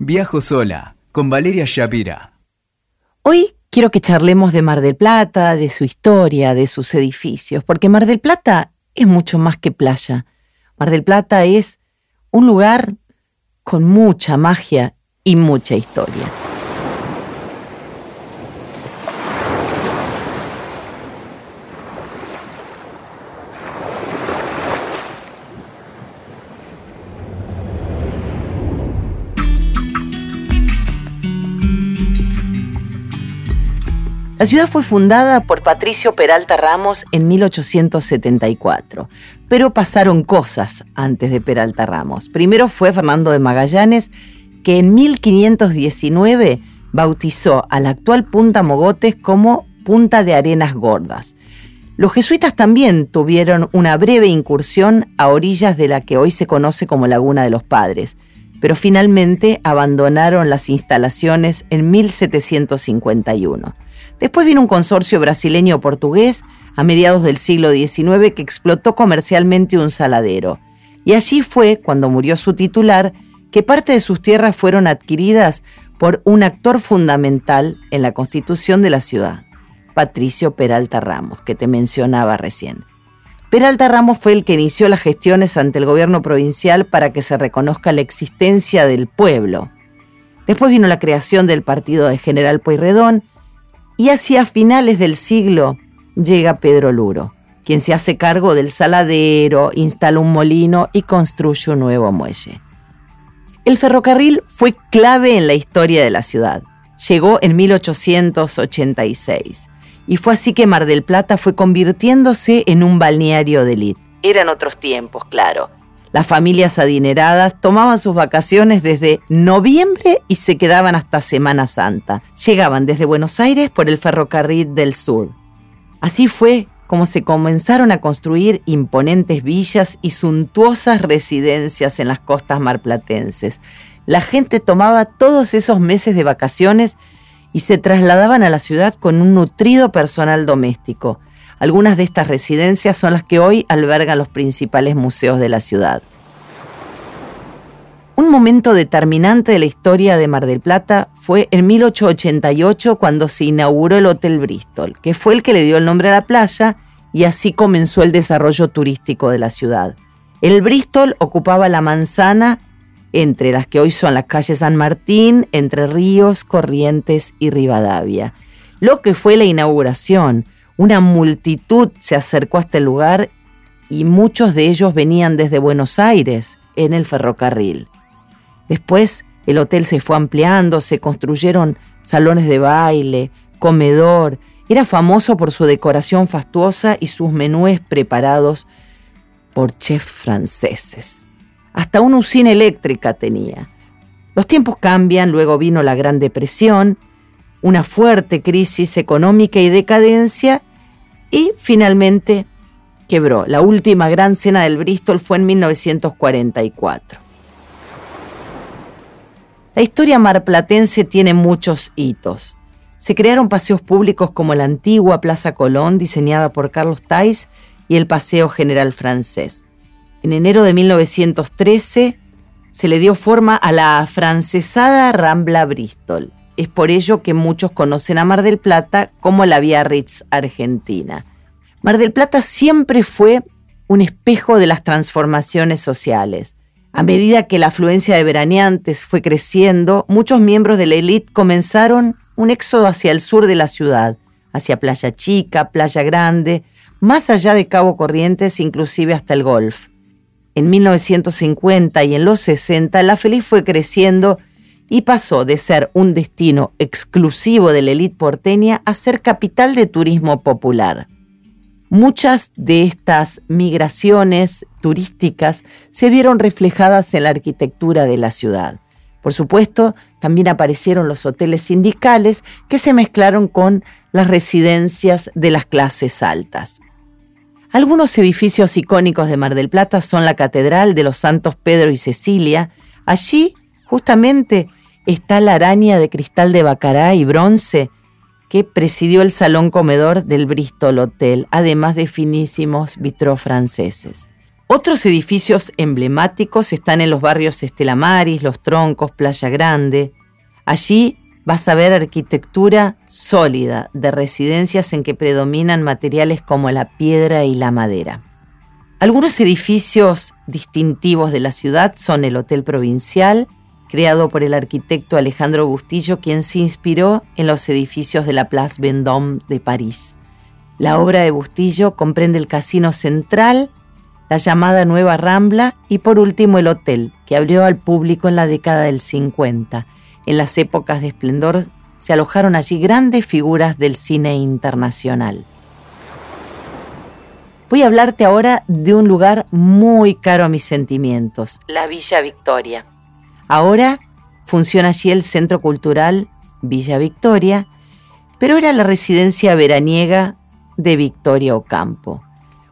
Viajo sola con Valeria Shapira. Hoy quiero que charlemos de Mar del Plata, de su historia, de sus edificios, porque Mar del Plata es mucho más que playa. Mar del Plata es un lugar con mucha magia y mucha historia. La ciudad fue fundada por Patricio Peralta Ramos en 1874, pero pasaron cosas antes de Peralta Ramos. Primero fue Fernando de Magallanes, que en 1519 bautizó a la actual Punta Mogotes como Punta de Arenas Gordas. Los jesuitas también tuvieron una breve incursión a orillas de la que hoy se conoce como Laguna de los Padres, pero finalmente abandonaron las instalaciones en 1751. Después vino un consorcio brasileño-portugués a mediados del siglo XIX que explotó comercialmente un saladero. Y allí fue, cuando murió su titular, que parte de sus tierras fueron adquiridas por un actor fundamental en la constitución de la ciudad, Patricio Peralta Ramos, que te mencionaba recién. Peralta Ramos fue el que inició las gestiones ante el gobierno provincial para que se reconozca la existencia del pueblo. Después vino la creación del partido de General Pueyrredón y hacia finales del siglo llega Pedro Luro, quien se hace cargo del saladero, instala un molino y construye un nuevo muelle. El ferrocarril fue clave en la historia de la ciudad. Llegó en 1886 y fue así que Mar del Plata fue convirtiéndose en un balneario de élite. Eran otros tiempos, claro. Las familias adineradas tomaban sus vacaciones desde noviembre y se quedaban hasta Semana Santa. Llegaban desde Buenos Aires por el ferrocarril del sur. Así fue como se comenzaron a construir imponentes villas y suntuosas residencias en las costas marplatenses. La gente tomaba todos esos meses de vacaciones y se trasladaban a la ciudad con un nutrido personal doméstico. Algunas de estas residencias son las que hoy albergan los principales museos de la ciudad. Un momento determinante de la historia de Mar del Plata fue en 1888 cuando se inauguró el Hotel Bristol, que fue el que le dio el nombre a la playa y así comenzó el desarrollo turístico de la ciudad. El Bristol ocupaba la manzana entre las que hoy son las calles San Martín, Entre Ríos, Corrientes y Rivadavia. Lo que fue la inauguración, una multitud se acercó a este lugar y muchos de ellos venían desde Buenos Aires en el ferrocarril. Después el hotel se fue ampliando, se construyeron salones de baile, comedor. Era famoso por su decoración fastuosa y sus menúes preparados por chefs franceses. Hasta una usina eléctrica tenía. Los tiempos cambian, luego vino la Gran Depresión, una fuerte crisis económica y decadencia, y finalmente quebró. La última gran cena del Bristol fue en 1944. La historia marplatense tiene muchos hitos. Se crearon paseos públicos como la antigua Plaza Colón, diseñada por Carlos Tais, y el Paseo General Francés. En enero de 1913 se le dio forma a la afrancesada Rambla Bristol. Es por ello que muchos conocen a Mar del Plata como la Biarritz argentina. Mar del Plata siempre fue un espejo de las transformaciones sociales. A medida que la afluencia de veraneantes fue creciendo, muchos miembros de la élite comenzaron un éxodo hacia el sur de la ciudad, hacia Playa Chica, Playa Grande, más allá de Cabo Corrientes, inclusive hasta el Golf. En 1950 y en los 60, La Feliz fue creciendo y pasó de ser un destino exclusivo de la élite porteña a ser capital de turismo popular. Muchas de estas migraciones turísticas se vieron reflejadas en la arquitectura de la ciudad. Por supuesto, también aparecieron los hoteles sindicales que se mezclaron con las residencias de las clases altas. Algunos edificios icónicos de Mar del Plata son la Catedral de los Santos Pedro y Cecilia. Allí, justamente, está la araña de cristal de bacará y bronce que presidió el salón comedor del Bristol Hotel, además de finísimos vitrós franceses. Otros edificios emblemáticos están en los barrios Estela Maris, Los Troncos, Playa Grande. Allí vas a ver arquitectura sólida de residencias en que predominan materiales como la piedra y la madera. Algunos edificios distintivos de la ciudad son el Hotel Provincial, creado por el arquitecto Alejandro Bustillo, quien se inspiró en los edificios de la Place Vendôme de París. La obra de Bustillo comprende el Casino Central, la llamada Nueva Rambla y por último el hotel, que abrió al público en la década del 50 en las épocas de esplendor se alojaron allí grandes figuras del cine internacional. Voy a hablarte ahora de un lugar muy caro a mis sentimientos, la Villa Victoria. Ahora funciona allí el Centro Cultural Villa Victoria, pero era la residencia veraniega de Victoria Ocampo,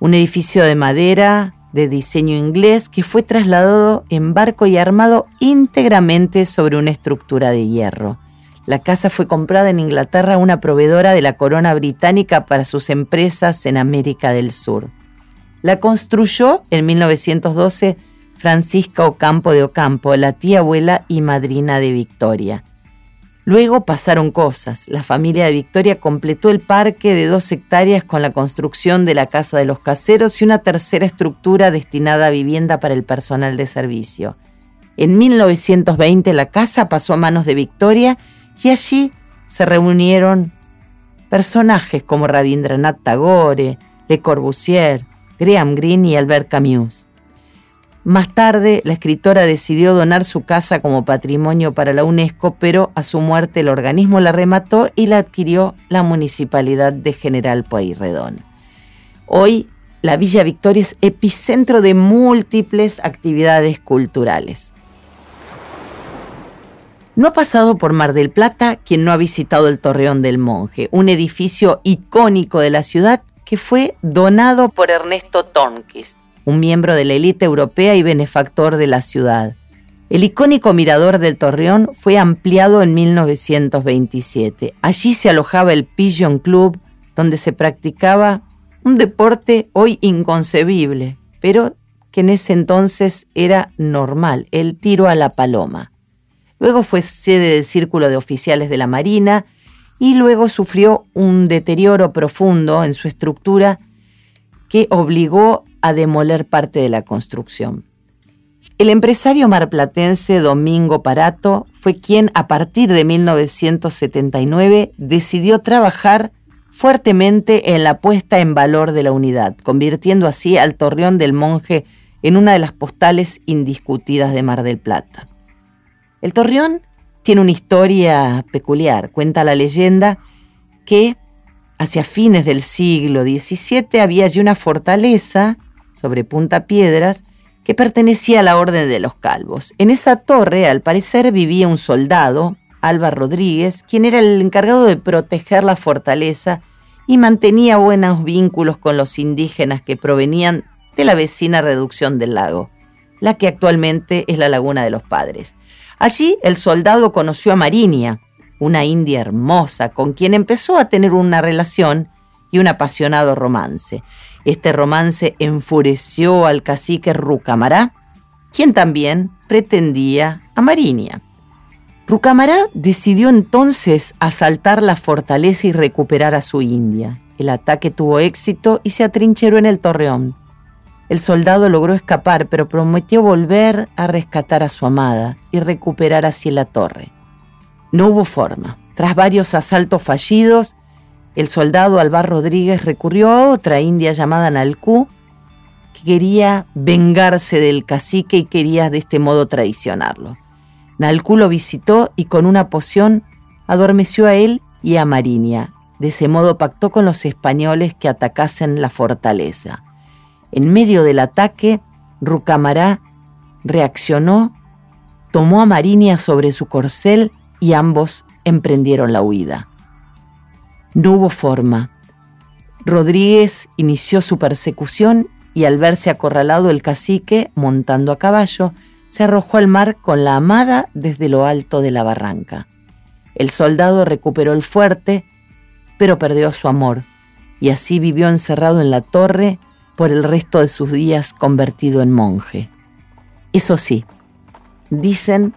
un edificio de madera de diseño inglés que fue trasladado en barco y armado íntegramente sobre una estructura de hierro. La casa fue comprada en Inglaterra a una proveedora de la corona británica para sus empresas en América del Sur. La construyó en 1912 Francisca Ocampo de Ocampo, la tía abuela y madrina de Victoria. Luego pasaron cosas. La familia de Victoria completó el parque de dos hectáreas con la construcción de la Casa de los Caseros y una tercera estructura destinada a vivienda para el personal de servicio. En 1920 la casa pasó a manos de Victoria y allí se reunieron personajes como Rabindranath Tagore, Le Corbusier, Graham Greene y Albert Camus. Más tarde, la escritora decidió donar su casa como patrimonio para la UNESCO, pero a su muerte el organismo la remató y la adquirió la municipalidad de General Pueyrredón. Hoy, la Villa Victoria es epicentro de múltiples actividades culturales. No ha pasado por Mar del Plata quien no ha visitado el Torreón del Monje, un edificio icónico de la ciudad que fue donado por Ernesto Tornquist un miembro de la élite europea y benefactor de la ciudad. El icónico mirador del Torreón fue ampliado en 1927. Allí se alojaba el Pigeon Club, donde se practicaba un deporte hoy inconcebible, pero que en ese entonces era normal, el tiro a la paloma. Luego fue sede del Círculo de Oficiales de la Marina y luego sufrió un deterioro profundo en su estructura que obligó a demoler parte de la construcción. El empresario marplatense Domingo Parato fue quien a partir de 1979 decidió trabajar fuertemente en la puesta en valor de la unidad, convirtiendo así al Torreón del Monje en una de las postales indiscutidas de Mar del Plata. El Torreón tiene una historia peculiar. Cuenta la leyenda que hacia fines del siglo XVII había allí una fortaleza sobre Punta Piedras que pertenecía a la Orden de los Calvos. En esa torre, al parecer, vivía un soldado, Alba Rodríguez, quien era el encargado de proteger la fortaleza y mantenía buenos vínculos con los indígenas que provenían de la vecina reducción del lago, la que actualmente es la Laguna de los Padres. Allí el soldado conoció a Marinia, una india hermosa con quien empezó a tener una relación y un apasionado romance. Este romance enfureció al cacique Rucamará, quien también pretendía a Marinia. Rucamará decidió entonces asaltar la fortaleza y recuperar a su India. El ataque tuvo éxito y se atrincheró en el torreón. El soldado logró escapar, pero prometió volver a rescatar a su amada y recuperar así la torre. No hubo forma. Tras varios asaltos fallidos, el soldado Alvar Rodríguez recurrió a otra india llamada Nalcú, que quería vengarse del cacique y quería de este modo traicionarlo. Nalcú lo visitó y con una poción adormeció a él y a Marinia. De ese modo pactó con los españoles que atacasen la fortaleza. En medio del ataque, Rucamará reaccionó, tomó a Marinia sobre su corcel y ambos emprendieron la huida. No hubo forma. Rodríguez inició su persecución y al verse acorralado el cacique, montando a caballo, se arrojó al mar con la amada desde lo alto de la barranca. El soldado recuperó el fuerte, pero perdió su amor, y así vivió encerrado en la torre por el resto de sus días convertido en monje. Eso sí, dicen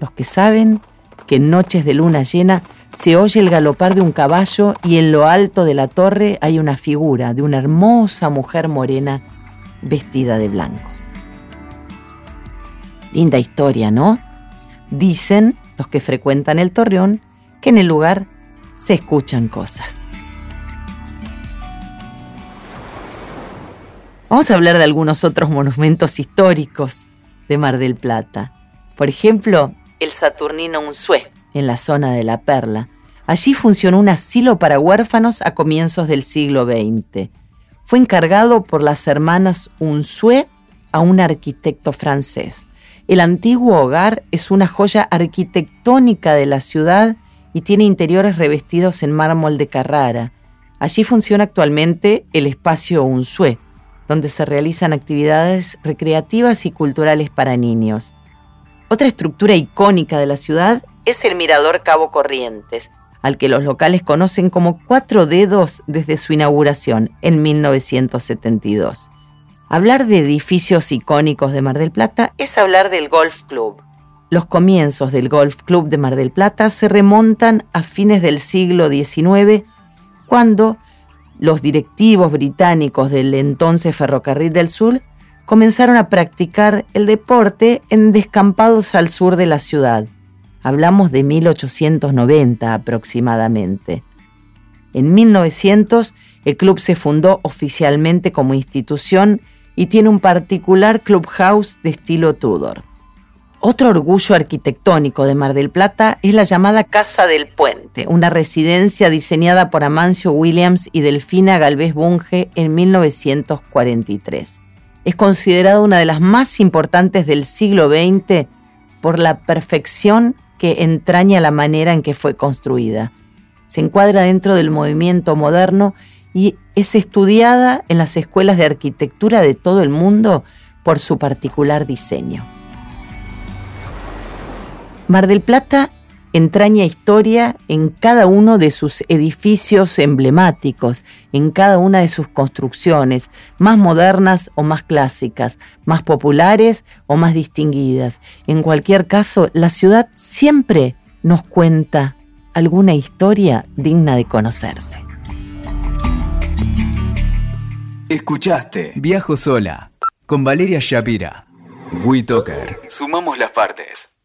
los que saben que en noches de luna llena se oye el galopar de un caballo y en lo alto de la torre hay una figura de una hermosa mujer morena vestida de blanco. Linda historia, ¿no? Dicen los que frecuentan el torreón que en el lugar se escuchan cosas. Vamos a hablar de algunos otros monumentos históricos de Mar del Plata. Por ejemplo, el Saturnino Unzué, en la zona de La Perla. Allí funcionó un asilo para huérfanos a comienzos del siglo XX. Fue encargado por las hermanas Unzué a un arquitecto francés. El antiguo hogar es una joya arquitectónica de la ciudad y tiene interiores revestidos en mármol de Carrara. Allí funciona actualmente el espacio Unzué, donde se realizan actividades recreativas y culturales para niños. Otra estructura icónica de la ciudad es el Mirador Cabo Corrientes, al que los locales conocen como Cuatro Dedos desde su inauguración en 1972. Hablar de edificios icónicos de Mar del Plata es hablar del Golf Club. Los comienzos del Golf Club de Mar del Plata se remontan a fines del siglo XIX, cuando los directivos británicos del entonces Ferrocarril del Sur comenzaron a practicar el deporte en descampados al sur de la ciudad. Hablamos de 1890 aproximadamente. En 1900 el club se fundó oficialmente como institución y tiene un particular clubhouse de estilo Tudor. Otro orgullo arquitectónico de Mar del Plata es la llamada Casa del Puente, una residencia diseñada por Amancio Williams y Delfina Galvez Bunge en 1943. Es considerada una de las más importantes del siglo XX por la perfección que entraña la manera en que fue construida. Se encuadra dentro del movimiento moderno y es estudiada en las escuelas de arquitectura de todo el mundo por su particular diseño. Mar del Plata entraña historia en cada uno de sus edificios emblemáticos, en cada una de sus construcciones, más modernas o más clásicas, más populares o más distinguidas. En cualquier caso, la ciudad siempre nos cuenta alguna historia digna de conocerse. Escuchaste Viajo sola con Valeria Shapira. WeToker. Sumamos las partes.